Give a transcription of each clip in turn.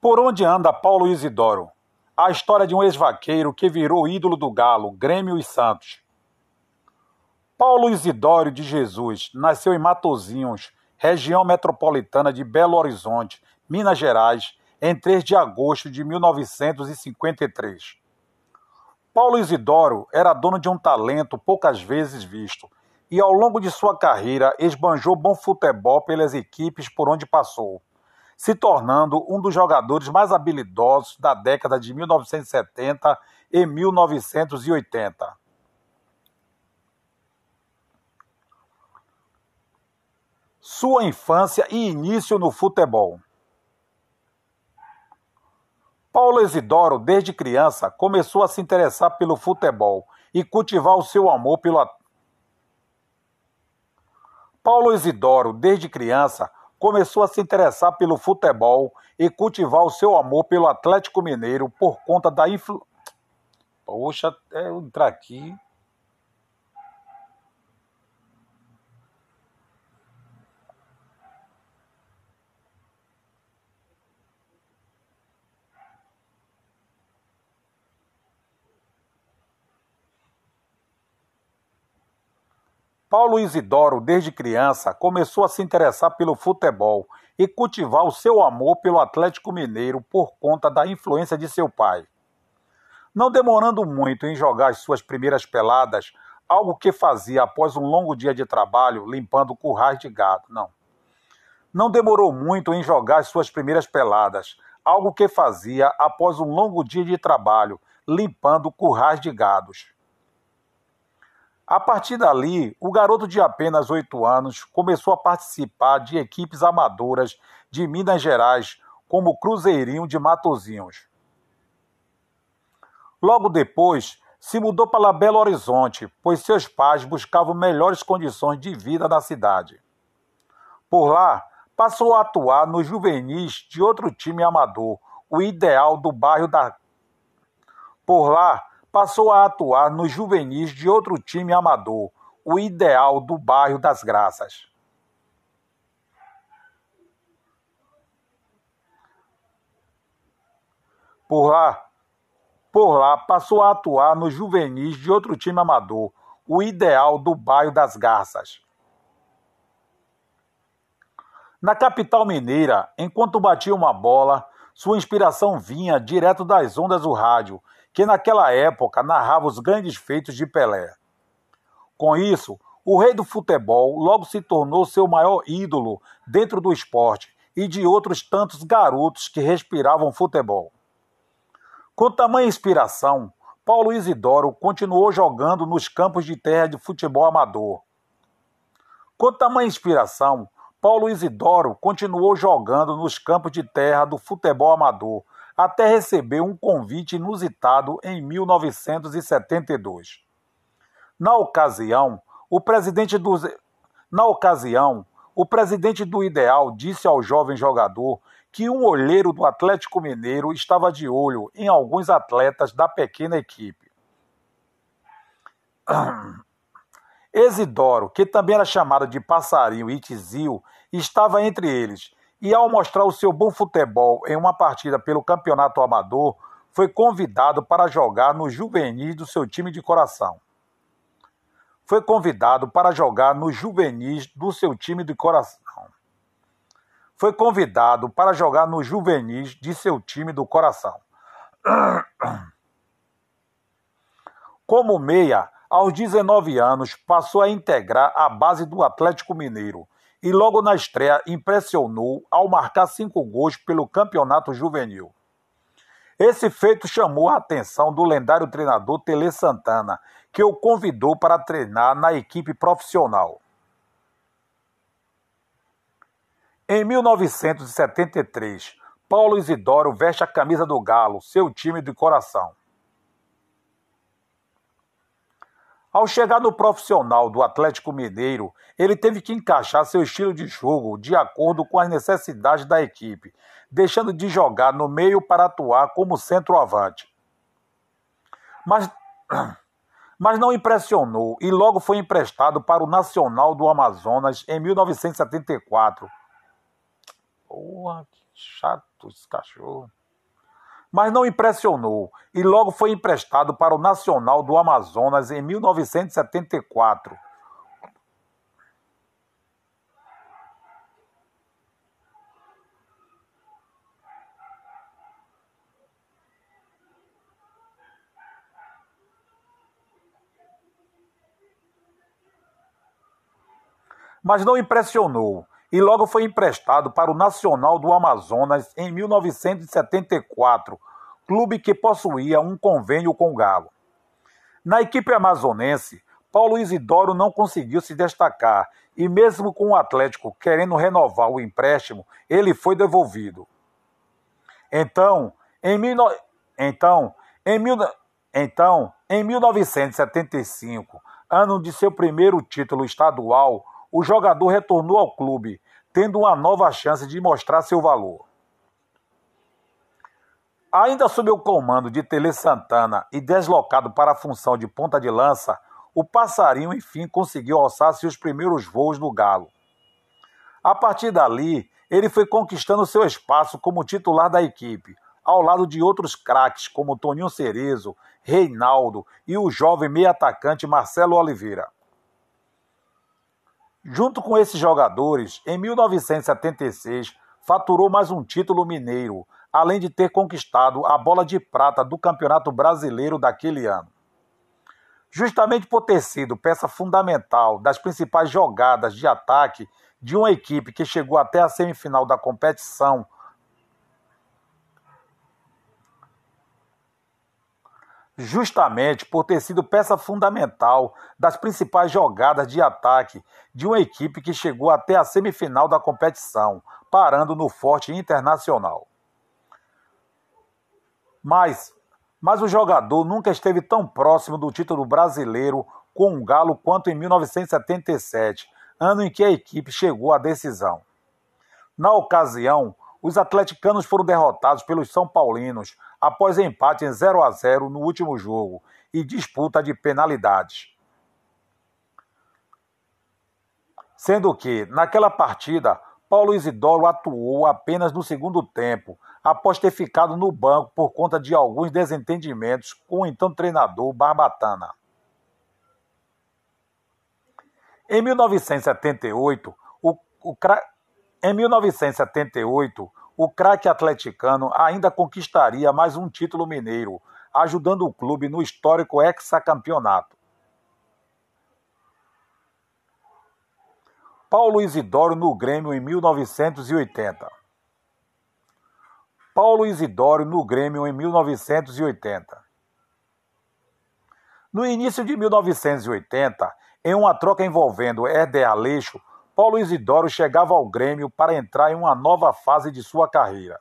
Por onde anda Paulo Isidoro? A história de um ex-vaqueiro que virou ídolo do Galo, Grêmio e Santos. Paulo Isidoro de Jesus nasceu em Matozinhos, região metropolitana de Belo Horizonte, Minas Gerais, em 3 de agosto de 1953. Paulo Isidoro era dono de um talento poucas vezes visto e, ao longo de sua carreira, esbanjou bom futebol pelas equipes por onde passou se tornando um dos jogadores mais habilidosos da década de 1970 e 1980. Sua infância e início no futebol. Paulo Isidoro, desde criança, começou a se interessar pelo futebol e cultivar o seu amor pelo. Paulo Isidoro, desde criança, começou a se interessar pelo futebol e cultivar o seu amor pelo Atlético Mineiro por conta da influência. Poxa, é eu entrar aqui. Paulo Isidoro, desde criança, começou a se interessar pelo futebol e cultivar o seu amor pelo Atlético Mineiro por conta da influência de seu pai. Não demorando muito em jogar as suas primeiras peladas, algo que fazia após um longo dia de trabalho limpando currais de gado. Não. Não demorou muito em jogar as suas primeiras peladas, algo que fazia após um longo dia de trabalho limpando currais de gados. A partir dali, o garoto de apenas oito anos começou a participar de equipes amadoras de Minas Gerais, como o Cruzeirinho de Matozinhos. Logo depois, se mudou para Belo Horizonte, pois seus pais buscavam melhores condições de vida na cidade. Por lá, passou a atuar nos juvenis de outro time amador, o Ideal do bairro da. Por lá, passou a atuar nos juvenis de outro time amador, o Ideal do bairro das Graças. Por lá, por lá passou a atuar nos juvenis de outro time amador, o Ideal do bairro das Garças. Na capital mineira, enquanto batia uma bola, sua inspiração vinha direto das ondas do rádio que naquela época narrava os grandes feitos de Pelé. Com isso, o rei do futebol logo se tornou seu maior ídolo dentro do esporte e de outros tantos garotos que respiravam futebol. Com tamanha inspiração, Paulo Isidoro continuou jogando nos campos de terra de futebol amador. Com tamanha inspiração, Paulo Isidoro continuou jogando nos campos de terra do futebol amador, até receber um convite inusitado em 1972. Na ocasião, o presidente do na ocasião, o presidente do Ideal disse ao jovem jogador que um olheiro do Atlético Mineiro estava de olho em alguns atletas da pequena equipe. Exidoro, que também era chamado de Passarinho e Tizio, estava entre eles e, ao mostrar o seu bom futebol em uma partida pelo campeonato amador, foi convidado para jogar no juvenis do seu time de coração. Foi convidado para jogar no juvenis do seu time de coração. Foi convidado para jogar no juvenis de seu time do coração. Como meia, aos 19 anos, passou a integrar a base do Atlético Mineiro e logo na estreia impressionou ao marcar cinco gols pelo campeonato juvenil. Esse feito chamou a atenção do lendário treinador Tele Santana, que o convidou para treinar na equipe profissional. Em 1973, Paulo Isidoro veste a camisa do Galo, seu time de coração. Ao chegar no profissional do Atlético Mineiro, ele teve que encaixar seu estilo de jogo de acordo com as necessidades da equipe, deixando de jogar no meio para atuar como centroavante. Mas, mas não impressionou e logo foi emprestado para o Nacional do Amazonas em 1974. Porra, que chato esse cachorro. Mas não impressionou e logo foi emprestado para o Nacional do Amazonas em 1974 mas não impressionou e logo foi emprestado para o Nacional do Amazonas em 1974, clube que possuía um convênio com o Galo. Na equipe amazonense, Paulo Isidoro não conseguiu se destacar e, mesmo com o Atlético querendo renovar o empréstimo, ele foi devolvido. Então, em, então, em, mil... então, em 1975, ano de seu primeiro título estadual, o jogador retornou ao clube, tendo uma nova chance de mostrar seu valor. Ainda sob o comando de Tele Santana e deslocado para a função de ponta de lança, o passarinho enfim conseguiu alçar seus primeiros voos no Galo. A partir dali, ele foi conquistando seu espaço como titular da equipe, ao lado de outros craques como Toninho Cerezo, Reinaldo e o jovem meio atacante Marcelo Oliveira. Junto com esses jogadores, em 1976, faturou mais um título mineiro, além de ter conquistado a bola de prata do Campeonato Brasileiro daquele ano. Justamente por ter sido peça fundamental das principais jogadas de ataque de uma equipe que chegou até a semifinal da competição justamente por ter sido peça fundamental das principais jogadas de ataque de uma equipe que chegou até a semifinal da competição, parando no forte internacional. Mas, mas o jogador nunca esteve tão próximo do título brasileiro com o Galo quanto em 1977, ano em que a equipe chegou à decisão. Na ocasião, os atleticanos foram derrotados pelos São Paulinos após empate em 0 a 0 no último jogo e disputa de penalidades. Sendo que, naquela partida, Paulo Isidoro atuou apenas no segundo tempo, após ter ficado no banco por conta de alguns desentendimentos com o então treinador Barbatana. Em 1978, o, o, em 1978, o craque atleticano ainda conquistaria mais um título mineiro, ajudando o clube no histórico hexacampeonato. Paulo Isidoro no Grêmio em 1980. Paulo Isidoro no Grêmio em 1980. No início de 1980, em uma troca envolvendo Herder Aleixo, Paulo Isidoro chegava ao Grêmio para entrar em uma nova fase de sua carreira.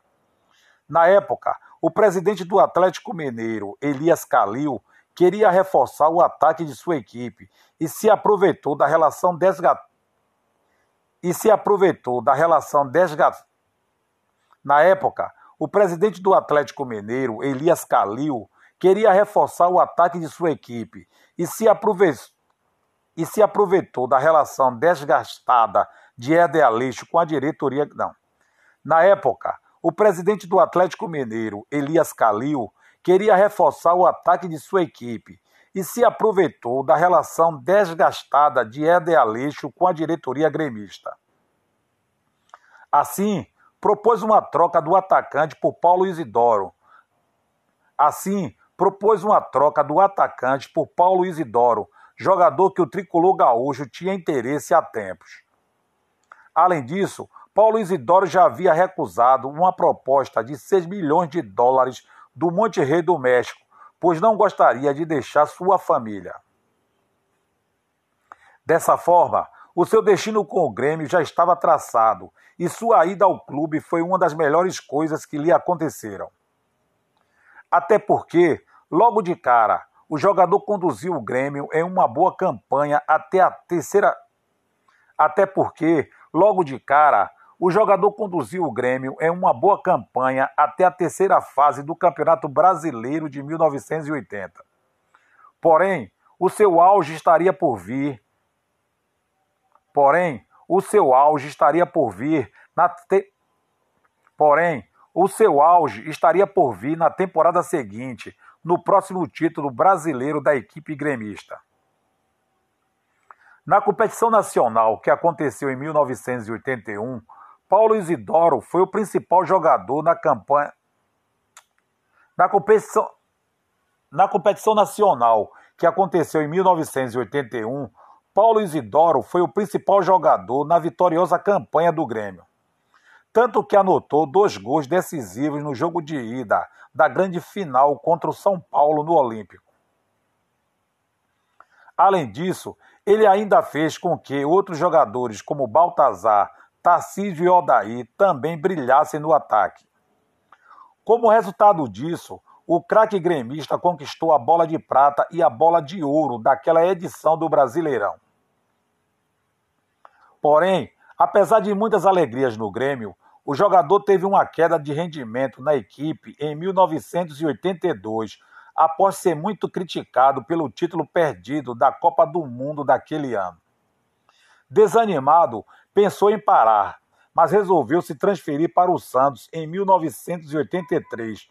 Na época, o presidente do Atlético Mineiro, Elias Calil, queria reforçar o ataque de sua equipe e se aproveitou da relação desga... e se aproveitou da relação. Na época, o presidente do Atlético Mineiro, Elias Calil, queria reforçar o ataque de sua equipe e se aproveitou e se aproveitou da relação desgastada de Éder Aleixo com a diretoria. Não. Na época, o presidente do Atlético Mineiro, Elias Calil, queria reforçar o ataque de sua equipe e se aproveitou da relação desgastada de Éder Aleixo com a diretoria gremista. Assim, propôs uma troca do atacante por Paulo Isidoro. Assim, propôs uma troca do atacante por Paulo Isidoro, jogador que o tricolor gaúcho tinha interesse há tempos. Além disso, Paulo Isidoro já havia recusado uma proposta de 6 milhões de dólares do Monte Rei do México, pois não gostaria de deixar sua família. Dessa forma, o seu destino com o Grêmio já estava traçado e sua ida ao clube foi uma das melhores coisas que lhe aconteceram. Até porque, logo de cara, o jogador conduziu o Grêmio em uma boa campanha até a terceira. Até porque, logo de cara, o jogador conduziu o Grêmio em uma boa campanha até a terceira fase do Campeonato Brasileiro de 1980. Porém, o seu auge estaria por vir. Porém, o seu auge estaria por vir na te... Porém, o seu auge estaria por vir na temporada seguinte, no próximo título brasileiro da equipe gremista. Na competição nacional que aconteceu em 1981, Paulo Isidoro foi o principal jogador na campanha. Na competição, na competição nacional que aconteceu em 1981, Paulo Isidoro foi o principal jogador na vitoriosa campanha do Grêmio. Tanto que anotou dois gols decisivos no jogo de ida da grande final contra o São Paulo no Olímpico. Além disso, ele ainda fez com que outros jogadores como Baltazar, Tarcísio e Odaí também brilhassem no ataque. Como resultado disso, o craque gremista conquistou a bola de prata e a bola de ouro daquela edição do Brasileirão. Porém, apesar de muitas alegrias no Grêmio, o jogador teve uma queda de rendimento na equipe em 1982, após ser muito criticado pelo título perdido da Copa do Mundo daquele ano. Desanimado, pensou em parar, mas resolveu se transferir para o Santos em 1983.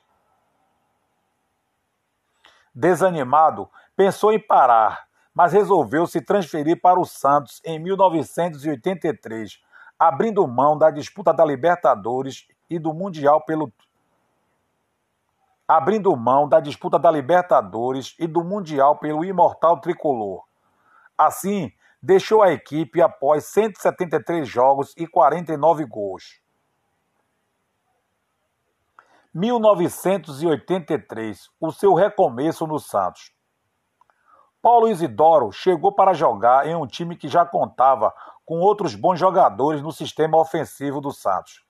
Desanimado, pensou em parar, mas resolveu se transferir para o Santos em 1983, abrindo mão da disputa da Libertadores e do Mundial pelo abrindo mão da disputa da Libertadores e do Mundial pelo imortal tricolor. Assim, deixou a equipe após 173 jogos e 49 gols. 1983, o seu recomeço no Santos. Paulo Isidoro chegou para jogar em um time que já contava com outros bons jogadores no sistema ofensivo do Santos,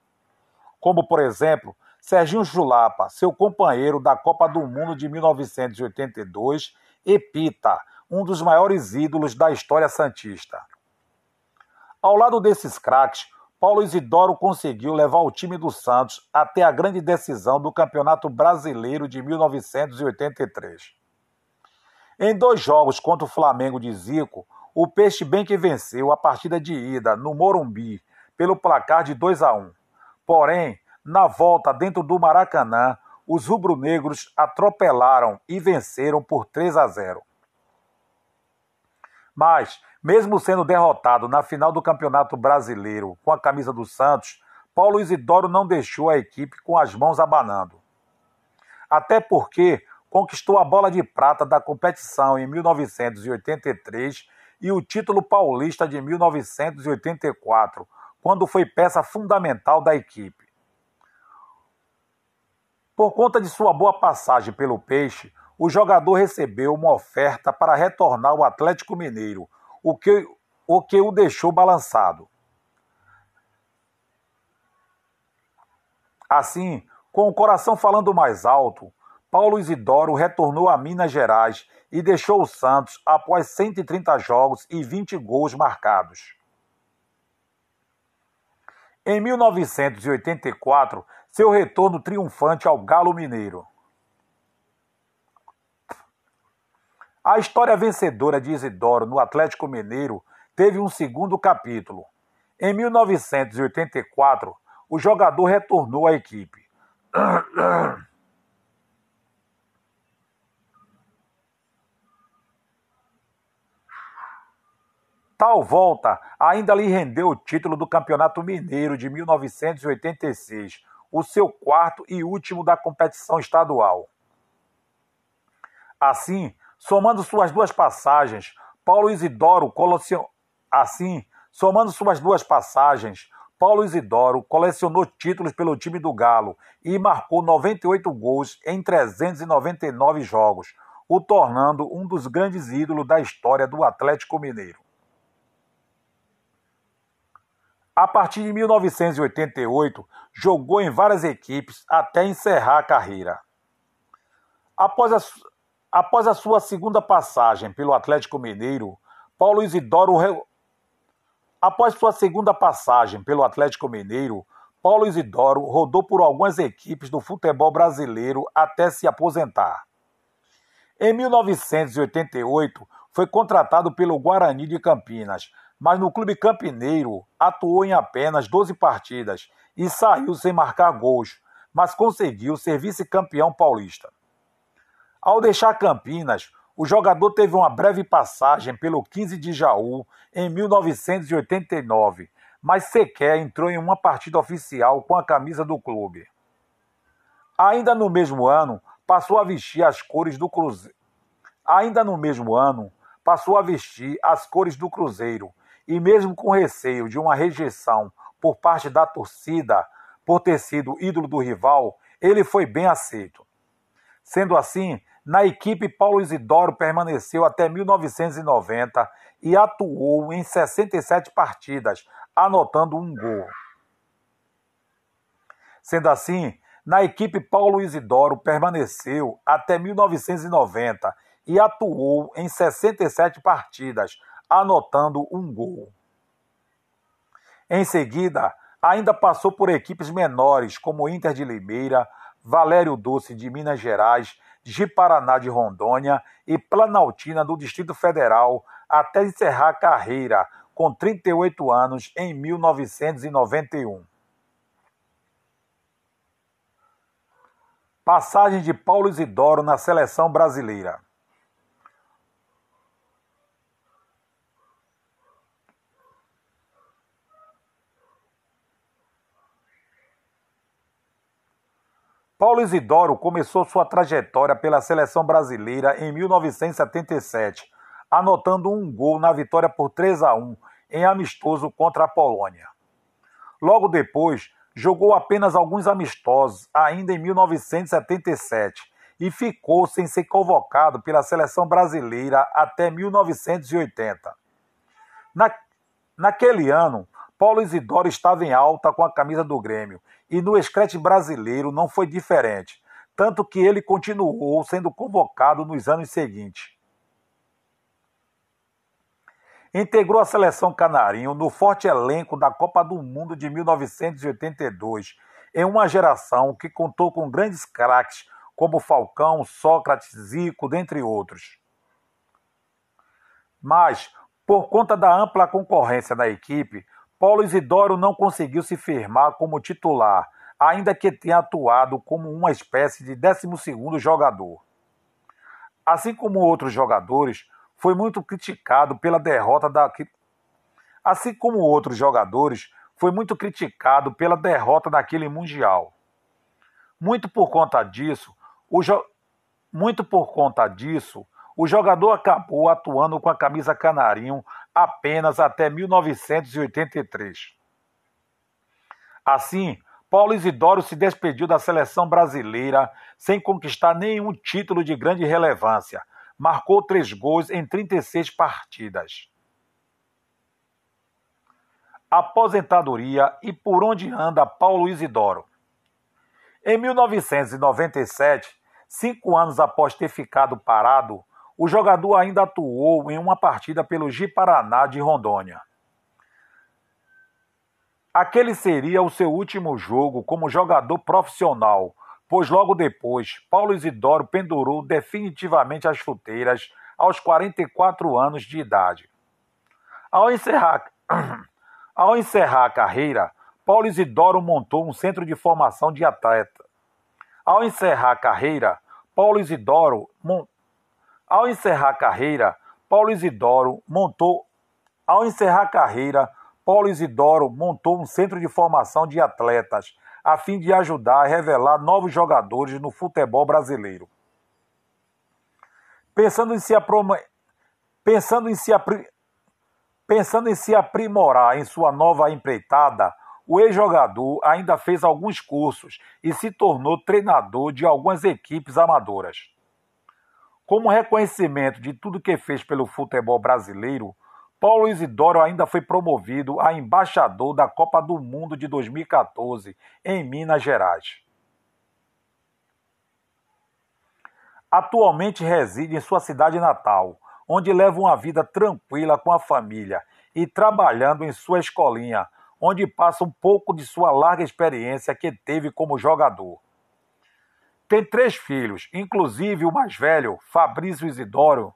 como por exemplo Serginho Chulapa, seu companheiro da Copa do Mundo de 1982, e Pita, um dos maiores ídolos da história santista. Ao lado desses craques, Paulo Isidoro conseguiu levar o time do Santos até a grande decisão do Campeonato Brasileiro de 1983. Em dois jogos contra o Flamengo de Zico, o Peixe bem que venceu a partida de ida no Morumbi pelo placar de 2 a 1. Porém, na volta dentro do Maracanã, os rubro-negros atropelaram e venceram por 3 a 0. Mas, mesmo sendo derrotado na final do Campeonato Brasileiro com a camisa do Santos, Paulo Isidoro não deixou a equipe com as mãos abanando. Até porque conquistou a bola de prata da competição em 1983 e o título paulista de 1984, quando foi peça fundamental da equipe. Por conta de sua boa passagem pelo Peixe, o jogador recebeu uma oferta para retornar ao Atlético Mineiro, o que o, que o deixou balançado. Assim, com o coração falando mais alto, Paulo Isidoro retornou a Minas Gerais e deixou o Santos após 130 jogos e 20 gols marcados. Em 1984, seu retorno triunfante ao Galo Mineiro. A história vencedora de Isidoro no Atlético Mineiro teve um segundo capítulo. Em 1984, o jogador retornou à equipe. Tal volta ainda lhe rendeu o título do Campeonato Mineiro de 1986, o seu quarto e último da competição estadual. Assim, somando suas duas passagens, Paulo Isidoro colecionou. Assim, somando suas duas passagens, Paulo Isidoro colecionou títulos pelo time do Galo e marcou 98 gols em 399 jogos, o tornando um dos grandes ídolos da história do Atlético Mineiro. A partir de 1988, jogou em várias equipes até encerrar a carreira. Após a, após a sua segunda passagem pelo Atlético Mineiro, Paulo Isidoro Após sua segunda passagem pelo Atlético Mineiro, Paulo Isidoro rodou por algumas equipes do futebol brasileiro até se aposentar. Em 1988, foi contratado pelo Guarani de Campinas, mas no clube campineiro atuou em apenas 12 partidas e saiu sem marcar gols, mas conseguiu ser vice-campeão paulista. Ao deixar Campinas, o jogador teve uma breve passagem pelo 15 de Jaú em 1989, mas sequer entrou em uma partida oficial com a camisa do clube. Ainda no mesmo ano, passou a vestir as cores do Cruzeiro. Ainda no mesmo ano, passou a vestir as cores do Cruzeiro e mesmo com receio de uma rejeição por parte da torcida por ter sido ídolo do rival, ele foi bem aceito. Sendo assim, na equipe, Paulo Isidoro permaneceu até 1990 e atuou em 67 partidas, anotando um gol. Sendo assim, na equipe, Paulo Isidoro permaneceu até 1990 e atuou em 67 partidas, anotando um gol. Em seguida, ainda passou por equipes menores como Inter de Limeira, Valério Doce de Minas Gerais, de de Rondônia e Planaltina do Distrito Federal até encerrar a carreira com 38 anos em 1991. Passagem de Paulo Isidoro na seleção brasileira. Paulo Isidoro começou sua trajetória pela seleção brasileira em 1977, anotando um gol na vitória por 3 a 1 em amistoso contra a Polônia. Logo depois, jogou apenas alguns amistosos, ainda em 1977, e ficou sem ser convocado pela seleção brasileira até 1980. Na, naquele ano, Paulo Isidoro estava em alta com a camisa do Grêmio e no escrete brasileiro não foi diferente, tanto que ele continuou sendo convocado nos anos seguintes. Integrou a seleção canarinho no forte elenco da Copa do Mundo de 1982, em uma geração que contou com grandes craques como Falcão, Sócrates, Zico, dentre outros. Mas, por conta da ampla concorrência na equipe, Paulo Isidoro não conseguiu se firmar como titular, ainda que tenha atuado como uma espécie de 12º jogador. Assim como outros jogadores, foi muito criticado pela derrota da Assim como outros jogadores, foi muito criticado pela derrota daquele mundial. Muito por conta disso, o jo... muito por conta disso, o jogador acabou atuando com a camisa canarinho apenas até 1983. Assim, Paulo Isidoro se despediu da seleção brasileira sem conquistar nenhum título de grande relevância. Marcou três gols em 36 partidas. Aposentadoria e por onde anda Paulo Isidoro. Em 1997, cinco anos após ter ficado parado, o jogador ainda atuou em uma partida pelo Ji-Paraná de Rondônia. Aquele seria o seu último jogo como jogador profissional, pois logo depois Paulo Isidoro pendurou definitivamente as chuteiras aos 44 anos de idade. Ao encerrar, ao encerrar a carreira, Paulo Isidoro montou um centro de formação de atleta. Ao encerrar a carreira, Paulo Isidoro ao encerrar a carreira, Paulo Isidoro montou ao encerrar carreira, Paulo Isidoro montou um centro de formação de atletas a fim de ajudar a revelar novos jogadores no futebol brasileiro. Pensando em se, aprom... Pensando em se, apri... Pensando em se aprimorar em sua nova empreitada, o ex-jogador ainda fez alguns cursos e se tornou treinador de algumas equipes amadoras. Como reconhecimento de tudo que fez pelo futebol brasileiro, Paulo Isidoro ainda foi promovido a embaixador da Copa do Mundo de 2014 em Minas Gerais. Atualmente reside em sua cidade natal, onde leva uma vida tranquila com a família e trabalhando em sua escolinha, onde passa um pouco de sua larga experiência que teve como jogador. Tem três filhos, inclusive o mais velho, Fabrício Isidoro.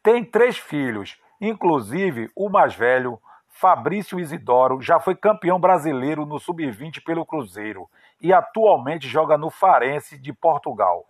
Tem três filhos, inclusive o mais velho, Fabrício Isidoro, já foi campeão brasileiro no sub-20 pelo Cruzeiro e atualmente joga no Farense de Portugal.